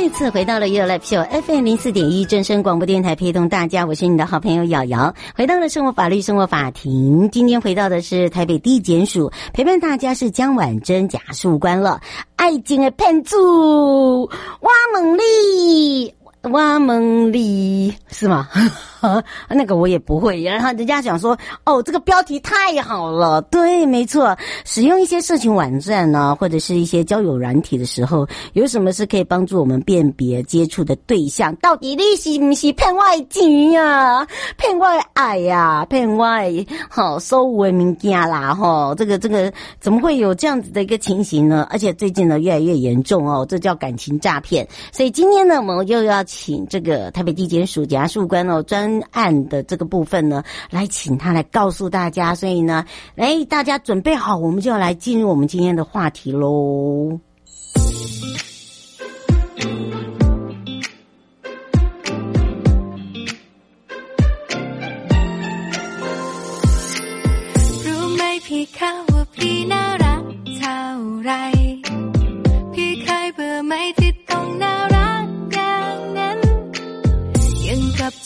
再次回到了 You Live Show FM 零四点一正声广播电台，陪同大家，我是你的好朋友瑶瑶。回到了生活法律生活法庭，今天回到的是台北地检署，陪伴大家是江婉珍检察官了。爱情的骗子，我问你，我问你，是吗？啊，那个我也不会。然后人家想说，哦，这个标题太好了。对，没错。使用一些社群网站呢，或者是一些交友软体的时候，有什么是可以帮助我们辨别接触的对象？到底你是不是骗外情呀？骗外爱呀？骗外好收为民家啦？哈，这个这个怎么会有这样子的一个情形呢？而且最近呢，越来越严重哦，这叫感情诈骗。所以今天呢，我们又要请这个台北地检署检察官哦专。案的这个部分呢，来请他来告诉大家。所以呢，哎，大家准备好，我们就要来进入我们今天的话题喽。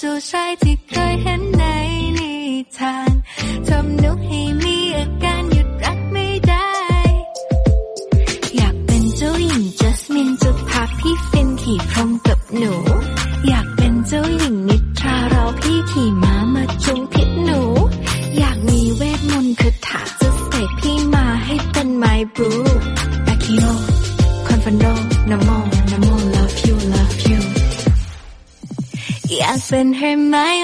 สู่ชายที่เคยเห็นในนิทานทำนุกให้มีอาการหยุดรักไม่ได้ อยากเป็นเจ้าหญิงจัสมินจะพาพี่ฟินขี่พรมกับหนู In her mind.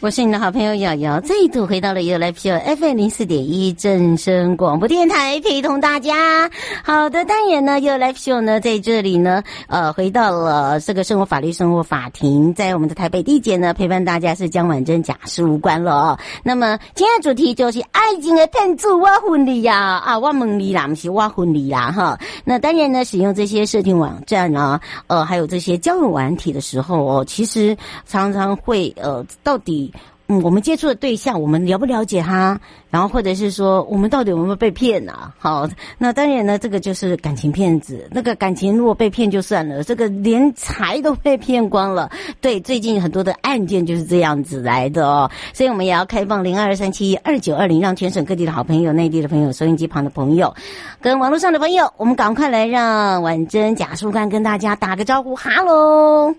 我是你的好朋友瑶瑶，再度回到了 You Live Show FM 零四点一正声广播电台，陪同大家。好的，当然呢，You Live Show 呢在这里呢，呃，回到了这个生活法律生活法庭，在我们的台北地检呢，陪伴大家是江婉珍检察官了。那么今天的主题就是爱情的骗子，我婚礼呀，啊，我问你啦，不是我婚礼啦，哈。那当然呢，使用这些社群网站啊，呃，还有这些交友软体的时候哦，其实常常会呃，到底。嗯，我们接触的对象，我们了不了解他？然后或者是说，我们到底有没有被骗呢、啊？好，那当然呢，这个就是感情骗子。那个感情如果被骗就算了，这个连财都被骗光了。对，最近很多的案件就是这样子来的哦。所以我们也要开放零二三七二九二零，让全省各地的好朋友、内地的朋友、收音机旁的朋友，跟网络上的朋友，我们赶快来让婉珍贾树干跟大家打个招呼，哈喽。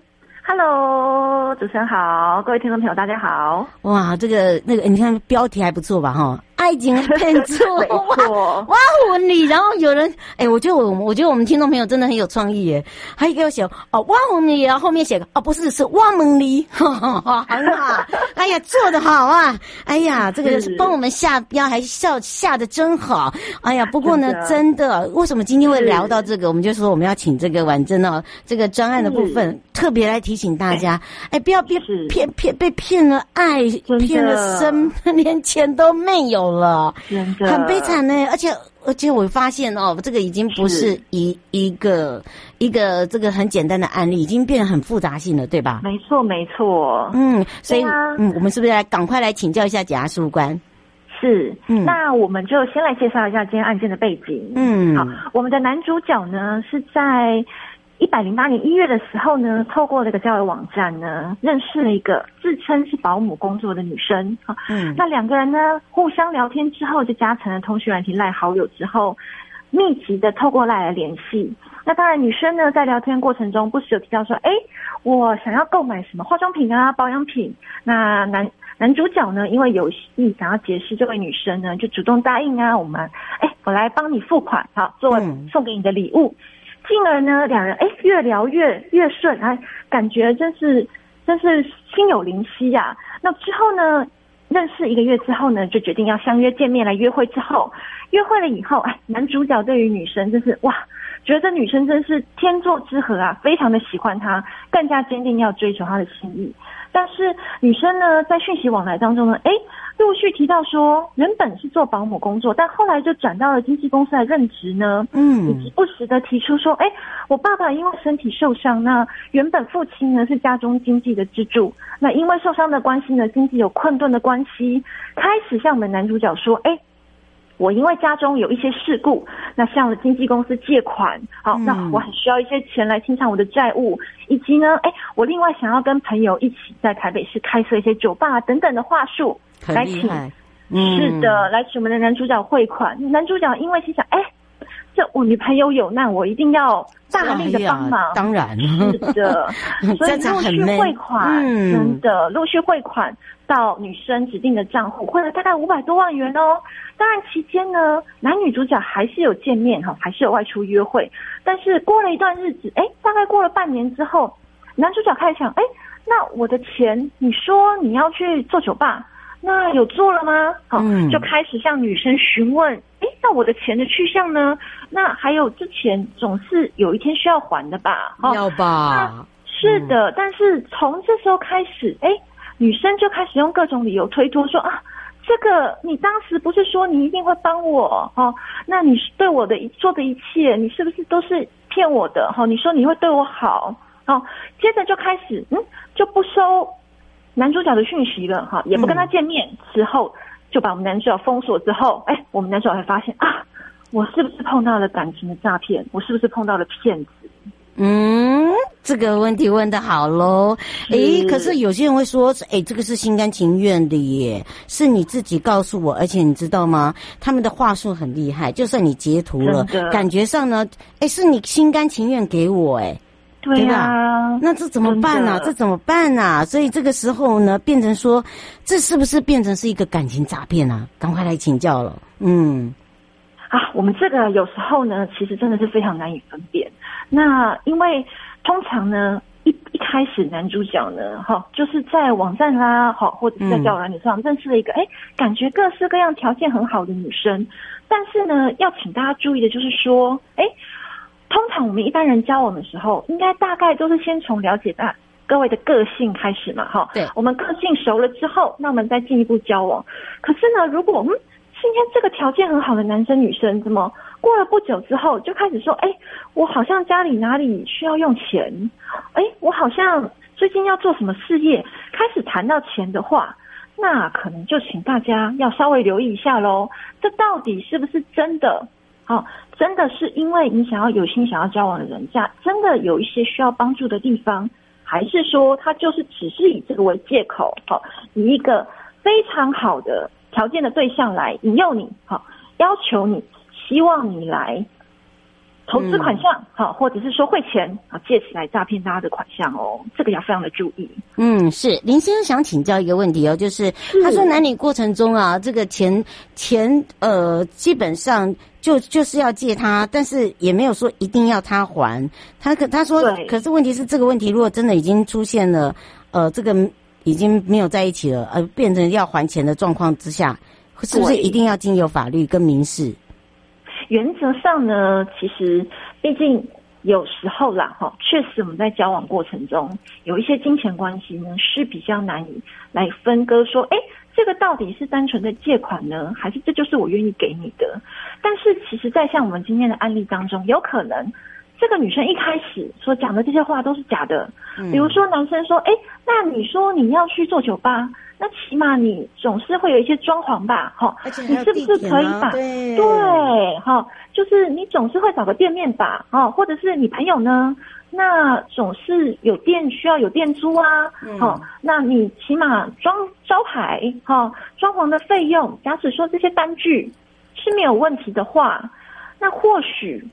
Hello，主持人好，各位听众朋友大家好。哇，这个那个，你看标题还不错吧？哈，爱情骗错，没错，哇婚礼，然后有人，哎、欸，我觉得我，我觉得我们听众朋友真的很有创意耶，还有给我写哦，哇婚礼，然后后面写个哦，不是，是哇蒙礼，很好，哎呀，做得好啊，哎呀，这个是帮我们下标，还笑下的真好，哎呀，不过呢，真的，为什么今天会聊到这个？我们就说我们要请这个婉珍哦，这个专案的部分特别来提醒大家，哎，不要被骗骗被骗了爱，骗了身，连钱都没有。了，很悲惨呢，而且而且我发现哦，这个已经不是一是一个一个这个很简单的案例，已经变得很复杂性了，对吧？没错，没错。嗯，所以、啊、嗯，我们是不是来赶快来请教一下检察事务官？是，嗯，那我们就先来介绍一下今天案件的背景。嗯，好，我们的男主角呢是在。一百零八年一月的时候呢，透过这个交友网站呢，认识了一个自称是保姆工作的女生啊。嗯，那两个人呢，互相聊天之后，就加成了通讯软体赖好友之后，密集的透过赖来联系。那当然，女生呢在聊天过程中不时有提到说，哎，我想要购买什么化妆品啊、保养品。那男男主角呢，因为有意想要结识这位女生呢，就主动答应啊，我们，哎，我来帮你付款，好，作为送给你的礼物。嗯进而呢，两人哎越聊越越顺，哎，感觉真是真是心有灵犀呀、啊。那之后呢，认识一个月之后呢，就决定要相约见面来约会。之后约会了以后，哎，男主角对于女生真是哇，觉得这女生真是天作之合啊，非常的喜欢她，更加坚定要追求她的心意。但是女生呢，在讯息往来当中呢，哎。陆续提到说，原本是做保姆工作，但后来就转到了经纪公司来任职呢。嗯，以及不时的提出说，哎，我爸爸因为身体受伤，那原本父亲呢是家中经济的支柱，那因为受伤的关系呢，经济有困顿的关系，开始向我们男主角说，哎。我因为家中有一些事故，那向了经纪公司借款，好，嗯、那我很需要一些钱来清偿我的债务，以及呢，哎，我另外想要跟朋友一起在台北市开设一些酒吧等等的话术，来请，嗯、是的，来请我们的男主角汇款。男主角因为心想，哎。这我女朋友有难，我一定要大力的帮忙。当然是的，所以陆续汇款，嗯、真的陆续汇款到女生指定的账户，汇了大概五百多万元哦。当然期间呢，男女主角还是有见面哈，还是有外出约会。但是过了一段日子，哎，大概过了半年之后，男主角开始想，哎，那我的钱，你说你要去做酒吧？那有做了吗？好，嗯、就开始向女生询问。哎，那我的钱的去向呢？那还有之前总是有一天需要还的吧？要吧？是的，嗯、但是从这时候开始，哎，女生就开始用各种理由推脱说啊，这个你当时不是说你一定会帮我？哦，那你对我的一做的一切，你是不是都是骗我的？哈，你说你会对我好？哦，接着就开始，嗯，就不收。男主角的讯息了哈，也不跟他见面，之后就把我们男主角封锁之后，哎，我们男主角才发现啊，我是不是碰到了感情的诈骗？我是不是碰到了骗子？嗯，这个问题问得好喽。诶，可是有些人会说，诶，这个是心甘情愿的耶，是你自己告诉我，而且你知道吗？他们的话术很厉害，就算你截图了，感觉上呢，诶，是你心甘情愿给我，哎。对呀、啊，那这怎么办呢、啊？这怎么办呢、啊？所以这个时候呢，变成说，这是不是变成是一个感情诈骗啊？赶快来请教了。嗯，啊，我们这个有时候呢，其实真的是非常难以分辨。那因为通常呢，一一开始男主角呢，哈，就是在网站啦，好，或者是在交友软件上认识了一个，哎、嗯，感觉各式各样条件很好的女生。但是呢，要请大家注意的就是说，哎。通常我们一般人交往的时候，应该大概都是先从了解大各位的个性开始嘛，哈。对。我们个性熟了之后，那我们再进一步交往。可是呢，如果我们今天这个条件很好的男生女生，怎么过了不久之后就开始说，哎，我好像家里哪里需要用钱，哎，我好像最近要做什么事业，开始谈到钱的话，那可能就请大家要稍微留意一下喽。这到底是不是真的？好。真的是因为你想要有心想要交往的人家，真的有一些需要帮助的地方，还是说他就是只是以这个为借口，好，以一个非常好的条件的对象来引诱你，好，要求你，希望你来投资款项，好、嗯，或者是说汇钱啊，借起来诈骗大家的款项哦，这个要非常的注意。嗯，是林先生想请教一个问题哦，就是他说男女过程中啊，这个钱钱呃，基本上就就是要借他，但是也没有说一定要他还。他可他说，可是问题是这个问题如果真的已经出现了，呃，这个已经没有在一起了，而变成要还钱的状况之下，是不是一定要经由法律跟民事？原则上呢，其实毕竟有时候啦，哈，确实我们在交往过程中有一些金钱关系呢是比较难以来分割，说，哎，这个到底是单纯的借款呢，还是这就是我愿意给你的？但是其实，在像我们今天的案例当中，有可能。这个女生一开始所讲的这些话都是假的，比如说男生说：“哎，那你说你要去做酒吧，那起码你总是会有一些装潢吧？哈，你是不是可以把对对哈，就是你总是会找个店面吧？哈，或者是你朋友呢？那总是有店需要有店租啊？哈，那你起码装招牌哈，装潢的费用，假使说这些单据是没有问题的话，那或许。”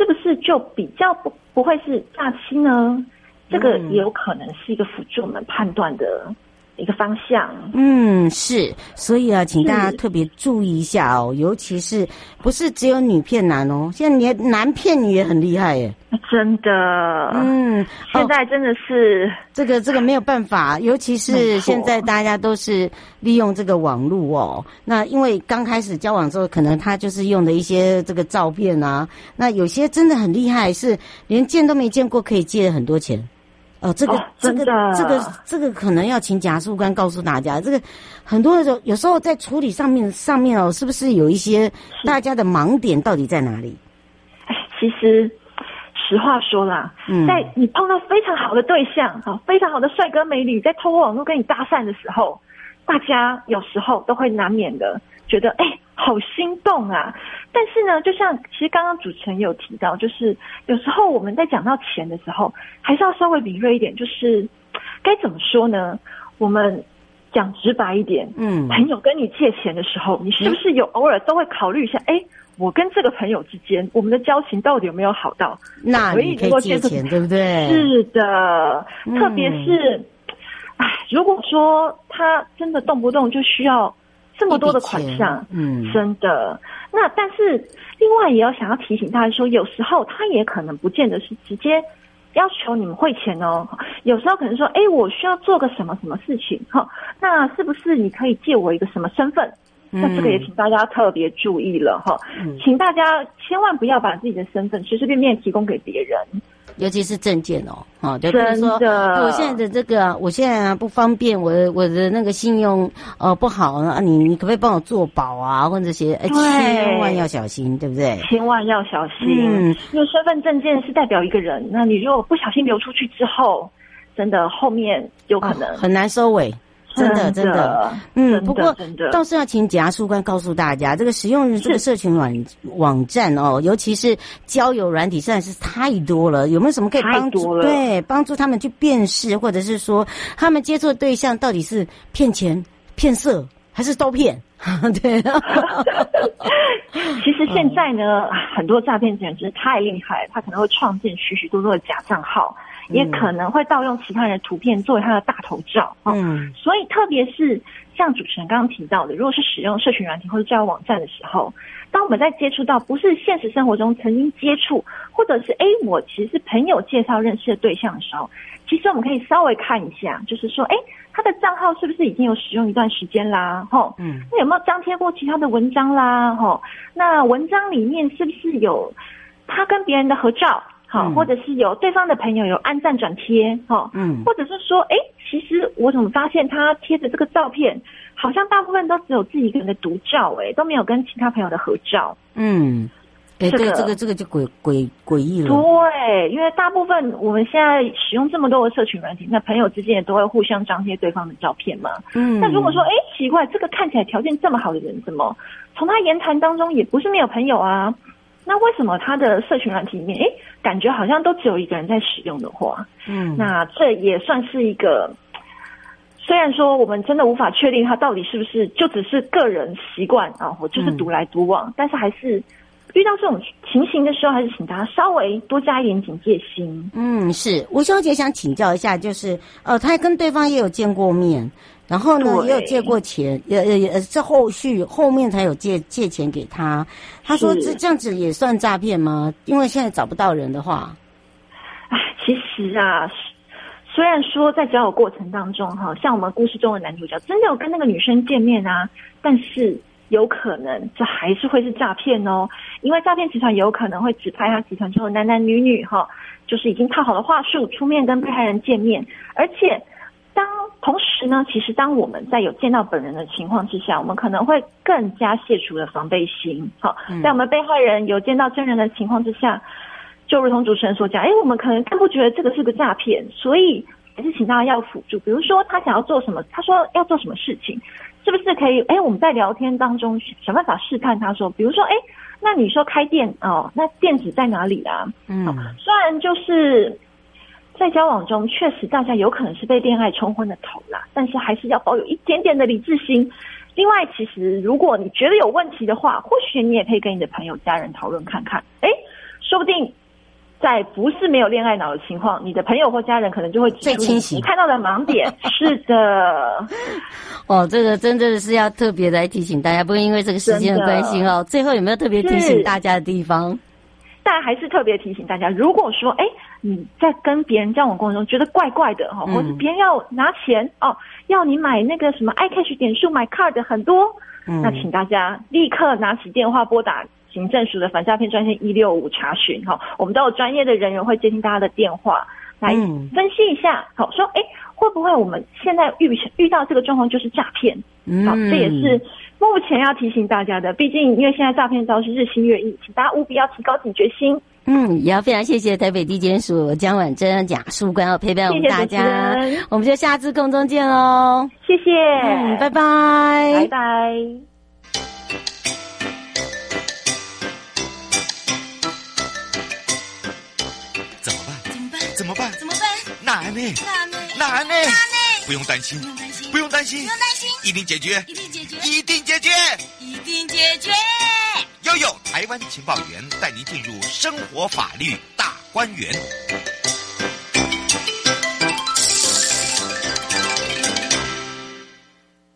是不是就比较不不会是诈欺呢？这个也有可能是一个辅助我们判断的一个方向。嗯，是，所以啊，请大家特别注意一下哦，尤其是不是只有女骗男哦，现在连男骗女也很厉害耶。真的，嗯，现在真的是、哦、这个这个没有办法，尤其是现在大家都是利用这个网络哦。那因为刚开始交往之后，可能他就是用的一些这个照片啊，那有些真的很厉害，是连见都没见过，可以借很多钱。哦，这个、哦、这个这个这个可能要请检察官告诉大家，这个很多的时候有时候在处理上面上面哦，是不是有一些大家的盲点到底在哪里？哎，其实。实话说啦，在你碰到非常好的对象，啊，非常好的帅哥美女，在通过网络跟你搭讪的时候，大家有时候都会难免的觉得，哎，好心动啊！但是呢，就像其实刚刚主持人也有提到，就是有时候我们在讲到钱的时候，还是要稍微敏锐一点，就是 该怎么说呢？我们讲直白一点，嗯，朋友跟你借钱的时候，你是不是有偶尔都会考虑一下，哎？我跟这个朋友之间，我们的交情到底有没有好到？那你可以借钱，对不对？是的，嗯、特别是，哎，如果说他真的动不动就需要这么多的款项，嗯，真的。那但是另外也要想要提醒大家说，有时候他也可能不见得是直接要求你们汇钱哦。有时候可能说，哎，我需要做个什么什么事情，哈，那是不是你可以借我一个什么身份？那这个也请大家特别注意了哈，嗯、请大家千万不要把自己的身份随随便便提供给别人，尤其是证件哦，好，就比如说我现在的这个，我现在不方便，我的我的那个信用呃不好啊，你你可不可以帮我做保啊，或者些，哎，千万要小心，对不对？千万要小心，嗯，因为身份证件是代表一个人，那你如果不小心流出去之后，真的后面有可能、哦、很难收尾。真的，真的，嗯，不过倒是要请检察官告诉大家，这个使用这个社群网网站哦，尤其是交友软体，实在是太多了。有没有什么可以帮助？对，帮助他们去辨识，或者是说他们接触的对象到底是骗钱、骗色，还是都骗？对。其实现在呢，很多诈骗简直太厉害，他可能会创建许许多多的假账号。也可能会盗用其他人的图片作为他的大头照，嗯，所以特别是像主持人刚刚提到的，如果是使用社群软体或者交友网站的时候，当我们在接触到不是现实生活中曾经接触，或者是诶我其实是朋友介绍认识的对象的时候，其实我们可以稍微看一下，就是说，诶他的账号是不是已经有使用一段时间啦？吼，嗯，那有没有张贴过其他的文章啦？吼，那文章里面是不是有他跟别人的合照？好，或者是有对方的朋友有按赞转贴，哈，嗯，或者是说，哎，其实我怎么发现他贴的这个照片，好像大部分都只有自己一个人的独照，哎，都没有跟其他朋友的合照，嗯，哎，这个这个这个就诡诡诡异了，对，因为大部分我们现在使用这么多的社群软体，那朋友之间也都会互相张贴对方的照片嘛，嗯，那如果说，哎，奇怪，这个看起来条件这么好的人，怎么从他言谈当中也不是没有朋友啊？那为什么他的社群软体里面，哎，感觉好像都只有一个人在使用的话，嗯，那这也算是一个，虽然说我们真的无法确定他到底是不是就只是个人习惯啊，我就是独来独往，嗯，但是还是遇到这种情形的时候，还是请大家稍微多加一点警戒心。嗯，是吴小姐想请教一下，就是呃，她跟对方也有见过面，然后呢也有借过钱，也也也是后续后面才有借借钱给他。他说这这样子也算诈骗吗？因为现在找不到人的话，哎，其实啊。虽然说在交友过程当中，哈，像我们故事中的男主角真的有跟那个女生见面啊，但是有可能这还是会是诈骗哦，因为诈骗集团有可能会指派他集团中的男男女女，哈，就是已经套好了话术出面跟被害人见面，而且当同时呢，其实当我们在有见到本人的情况之下，我们可能会更加卸除了防备心，好，在我们被害人有见到真人的情况之下。就如同主持人所讲，哎，我们可能更不觉得这个是个诈骗，所以还是请大家要辅助。比如说，他想要做什么，他说要做什么事情，是不是可以？哎，我们在聊天当中想办法试探他说，比如说，哎，那你说开店哦，那店址在哪里啊？嗯，虽然就是在交往中，确实大家有可能是被恋爱冲昏了头啦，但是还是要保有一点点的理智心。另外，其实如果你觉得有问题的话，或许你也可以跟你的朋友、家人讨论看看，哎，说不定。在不是没有恋爱脑的情况，你的朋友或家人可能就会最清晰你看到的盲点。是的，哦，这个真的是要特别来提醒大家，不过因为这个时间的关系哦。最后有没有特别提醒大家的地方？但还是特别提醒大家，如果说哎你在跟别人交往过程中觉得怪怪的哈，或者别人要拿钱哦，要你买那个什么 iCash 点数买 card 很多，嗯，那请大家立刻拿起电话拨打。行政署的反诈骗专线一六五查询哈，我们都有专业的人员会接听大家的电话来分析一下，好说哎，会不会我们现在遇遇到这个状况就是诈骗？好，这也是目前要提醒大家的。毕竟因为现在诈骗招是日新月异，请大家务必要提高警觉心。嗯，也要非常谢谢台北地检署江婉珍假书官要陪伴我们大家，谢谢，我们就下次空中见喽，谢谢，嗯，拜拜，拜拜。不用担心，不用担心，不用担心，一定解决，一定解决，一定解决，一定解决。悠悠台湾情报员带您进入生活法律大观园。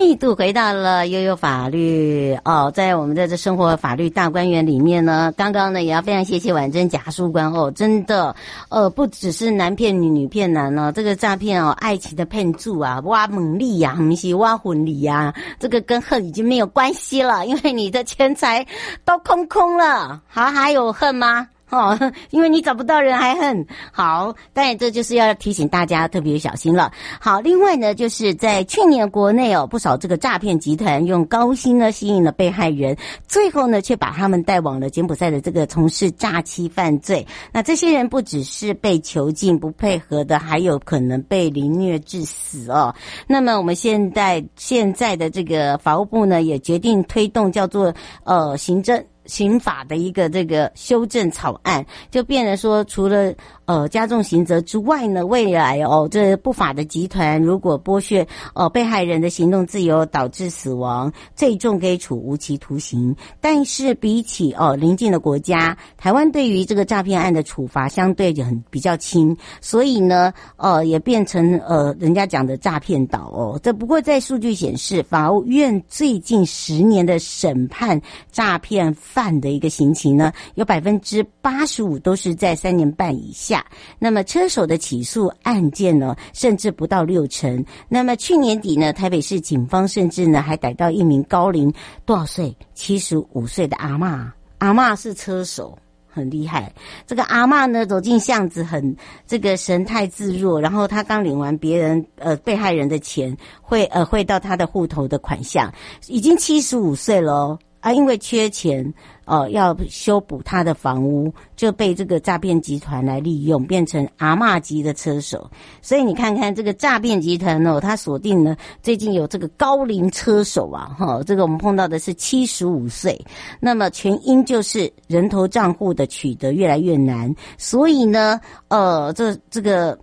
密度回到了悠悠法律哦，在我们的这生活法律大观园里面呢，刚刚呢也要非常谢谢婉珍假书官哦，真的呃不只是男骗女女骗男哦，这个诈骗哦，爱情的骗术啊，挖猛力呀，不是挖魂力呀，这个跟恨已经没有关系了，因为你的钱财都空空了，还还有恨吗？哦，因为你找不到人还恨好，当然这就是要提醒大家特别小心了。好，另外呢，就是在去年国内哦，不少这个诈骗集团用高薪呢吸引了被害人，最后呢却把他们带往了柬埔寨的这个从事诈欺犯罪。那这些人不只是被囚禁不配合的，还有可能被凌虐致死哦。那么我们现在现在的这个法务部呢，也决定推动叫做呃行政。刑法的一个这个修正草案，就变成说，除了呃加重刑责之外呢，未来哦，这不法的集团如果剥削呃被害人的行动自由，导致死亡，最重可以处无期徒刑。但是比起哦邻近的国家，台湾对于这个诈骗案的处罚相对就很比较轻，所以呢，呃也变成呃人家讲的诈骗岛哦。这不过在数据显示，法务院最近十年的审判诈骗犯的一个刑期呢，有百分之八十五都是在三年半以下。那么车手的起诉案件呢，甚至不到六成。那么去年底呢，台北市警方甚至呢还逮到一名高龄多少岁？七十五岁的阿嬷，阿嬷是车手，很厉害。这个阿嬷呢走进巷子，很这个神态自若，然后他刚领完别人呃被害人的钱，汇呃汇到他的户头的款项，已经七十五岁了哦。啊，因为缺钱，哦，要修补他的房屋，就被这个诈骗集团来利用，变成阿嬷级的车手。所以你看看这个诈骗集团哦，他锁定了最近有这个高龄车手啊，哈，这个我们碰到的是七十五岁。那么全因就是人头账户的取得越来越难，所以呢，呃，这这个，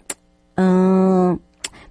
嗯。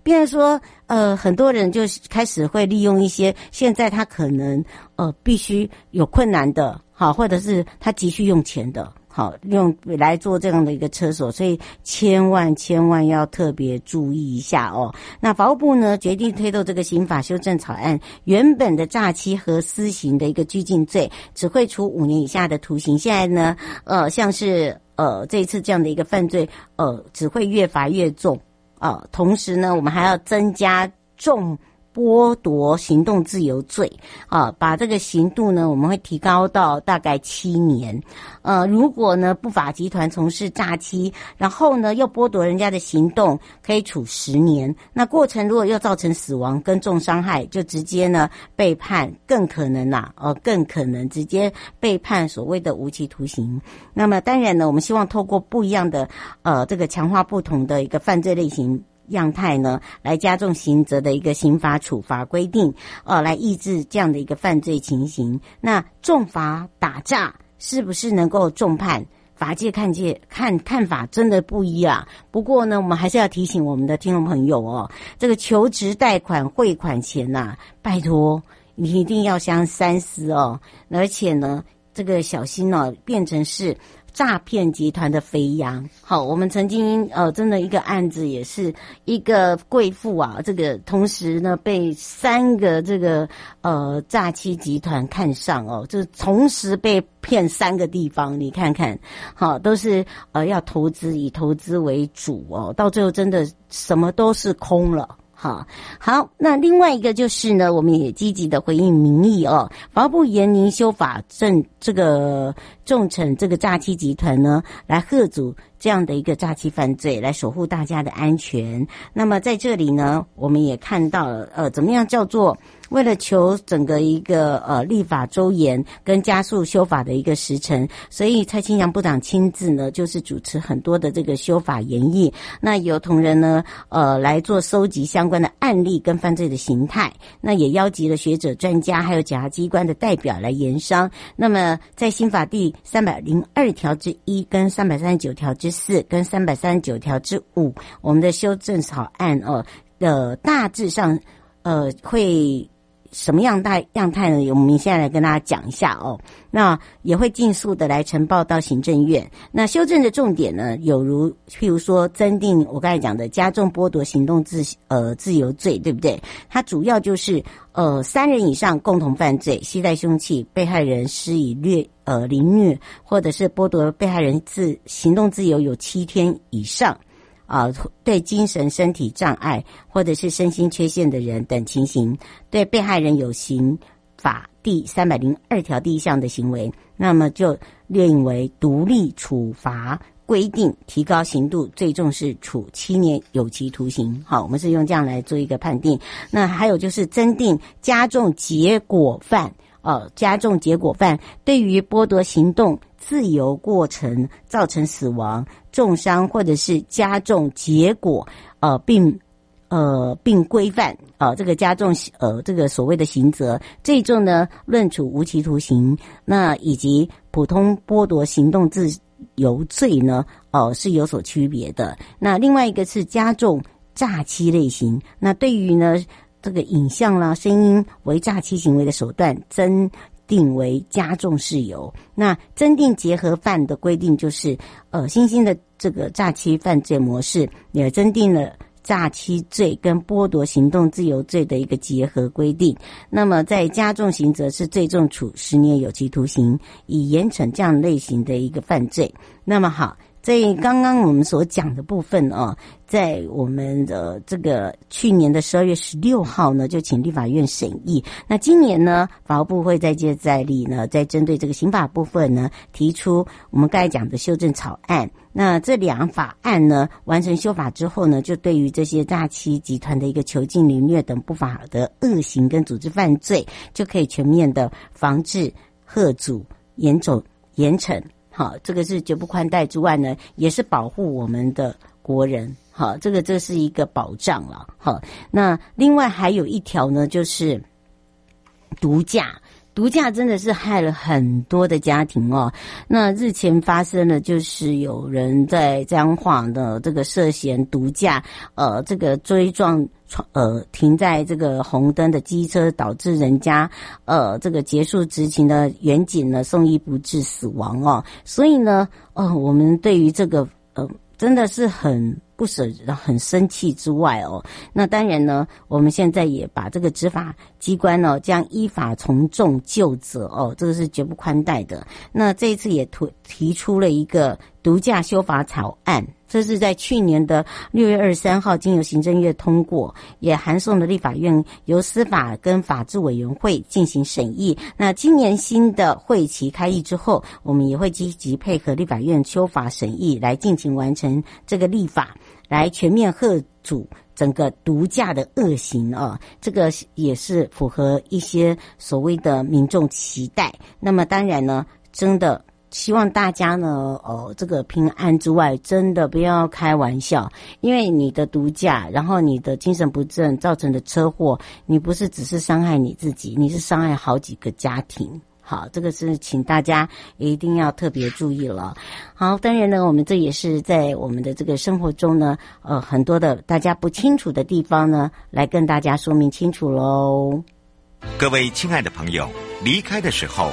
变成说，呃，很多人就开始会利用一些现在他可能呃必须有困难的，好，或者是他急需用钱的。好，用来做这样的一个车手，所以千万千万要特别注意一下哦。那法务部呢，决定推动这个刑法修正草案，原本的诈欺和私刑的一个拘禁罪只会处五年以下的徒刑，现在呢，呃，像是呃这一次这样的一个犯罪，呃，只会越罚越重，呃。同时呢，我们还要增加重。剥夺行动自由罪啊，把这个刑度呢，我们会提高到大概七年。呃，如果呢不法集团从事诈欺，然后呢又剥夺人家的行动，可以处十年。那过程如果又造成死亡跟重伤害，就直接呢被判，更可能呐、呃，更可能直接被判所谓的无期徒刑。那么当然呢，我们希望透过不一样的呃这个强化不同的一个犯罪类型。样态呢，来加重刑责的一个刑法处罚规定，呃，来抑制这样的一个犯罪情形。那重罚打诈是不是能够重判？法界看界看看法真的不一啊。不过呢，我们还是要提醒我们的听众朋友哦，这个求职贷款汇款前呐、拜托你一定要相三思哦，而且呢，这个小心哦，变成是。诈骗集团的肥羊，好，我们曾经呃，真的一个案子，也是一个贵妇啊，这个同时呢被三个这个呃诈欺集团看上哦，就同时被骗三个地方，你看看，好，都是呃要投资，以投资为主哦，到最后真的什么都是空了。好好，那另外一个就是呢，我们也积极的回应民意哦。法务部严明修法，正这个重惩这个诈欺集团呢，来吓阻这样的一个诈欺犯罪，来守护大家的安全。那么在这里呢，我们也看到了，呃，怎么样叫做？为了求整个一个呃立法周延跟加速修法的一个时程，所以蔡清扬部长亲自呢就是主持很多的这个修法研议。那有同仁呢呃来做搜集相关的案例跟犯罪的形态，那也邀集了学者专家还有检察机关的代表来研商。那么在新法第三百零二条之一跟三百三十九条之四跟三百三十九条之五，我们的修正草案哦的大致上呃会。什么样态样态呢？我们现在来跟大家讲一下哦。那也会尽速的来呈报到行政院。那修正的重点呢，有如譬如说增定我刚才讲的加重剥夺行动自呃自由罪，对不对？它主要就是呃三人以上共同犯罪，携带凶器，被害人施以虐呃凌虐，或者是剥夺被害人自行动自由有七天以上。啊，对精神身体障碍或者是身心缺陷的人等情形，对被害人有刑法第三百零二条第一项的行为，那么就列为独立处罚规定，提高刑度，最重是处七年有期徒刑。好，我们是用这样来做一个判定。那还有就是增订加重结果犯，呃，加重结果犯对于剥夺行动自由过程造成死亡。重伤或者是加重结果，呃，并呃并规范呃这个加重呃这个所谓的刑责，这种呢论处无期徒刑，那以及普通剥夺行动自由罪呢，哦、是有所区别的。那另外一个是加重诈欺类型，那对于呢这个影像啦、声音为诈欺行为的手段增。定为加重事由，那增定结合犯的规定就是，呃，新兴的这个诈欺犯罪模式也增定了诈欺罪跟剥夺行动自由罪的一个结合规定。那么在加重刑则是最重处十年有期徒刑，以严惩这样类型的一个犯罪。那么好。在刚刚我们所讲的部分哦，在我们的这个去年的十二月十六号呢，就请立法院审议。那今年呢，法务部会再接再厉呢，在针对这个刑法部分呢，提出我们刚才讲的修正草案。那这两法案呢，完成修法之后呢，就对于这些诈欺集团的一个囚禁、凌虐等不法的恶行跟组织犯罪，就可以全面的防治、吓阻、严重、严惩。好，这个是绝不宽待之外呢，也是保护我们的国人。好，这个这是一个保障了。好，那另外还有一条呢，就是毒驾。毒驾真的是害了很多的家庭哦。那日前发生了，就是有人在彰化的这个涉嫌毒驾，呃，这个追撞。呃，停在这个红灯的机车，导致人家呃这个结束执勤的员警呢送医不治死亡哦。所以呢，呃，我们对于这个呃真的是很不舍、很生气之外哦，那当然呢，我们现在也把这个执法机关呢将依法从重就责哦，这个是绝不宽待的。那这一次也提提出了一个独家修法草案。这是在去年的六月二十三号，经由行政院通过，也函送了立法院，由司法跟法制委员会进行审议。那今年新的会期开议之后，我们也会积极配合立法院修法审议，来进行完成这个立法，来全面吓阻整个毒驾的恶行啊！这个也是符合一些所谓的民众期待。那么当然呢，真的。希望大家呢，哦，这个平安之外，真的不要开玩笑，因为你的毒驾，然后你的精神不振造成的车祸，你不是只是伤害你自己，你是伤害好几个家庭。好，这个是请大家一定要特别注意了。好，当然呢，我们这也是在我们的这个生活中呢，呃，很多的大家不清楚的地方呢，来跟大家说明清楚喽。各位亲爱的朋友，离开的时候。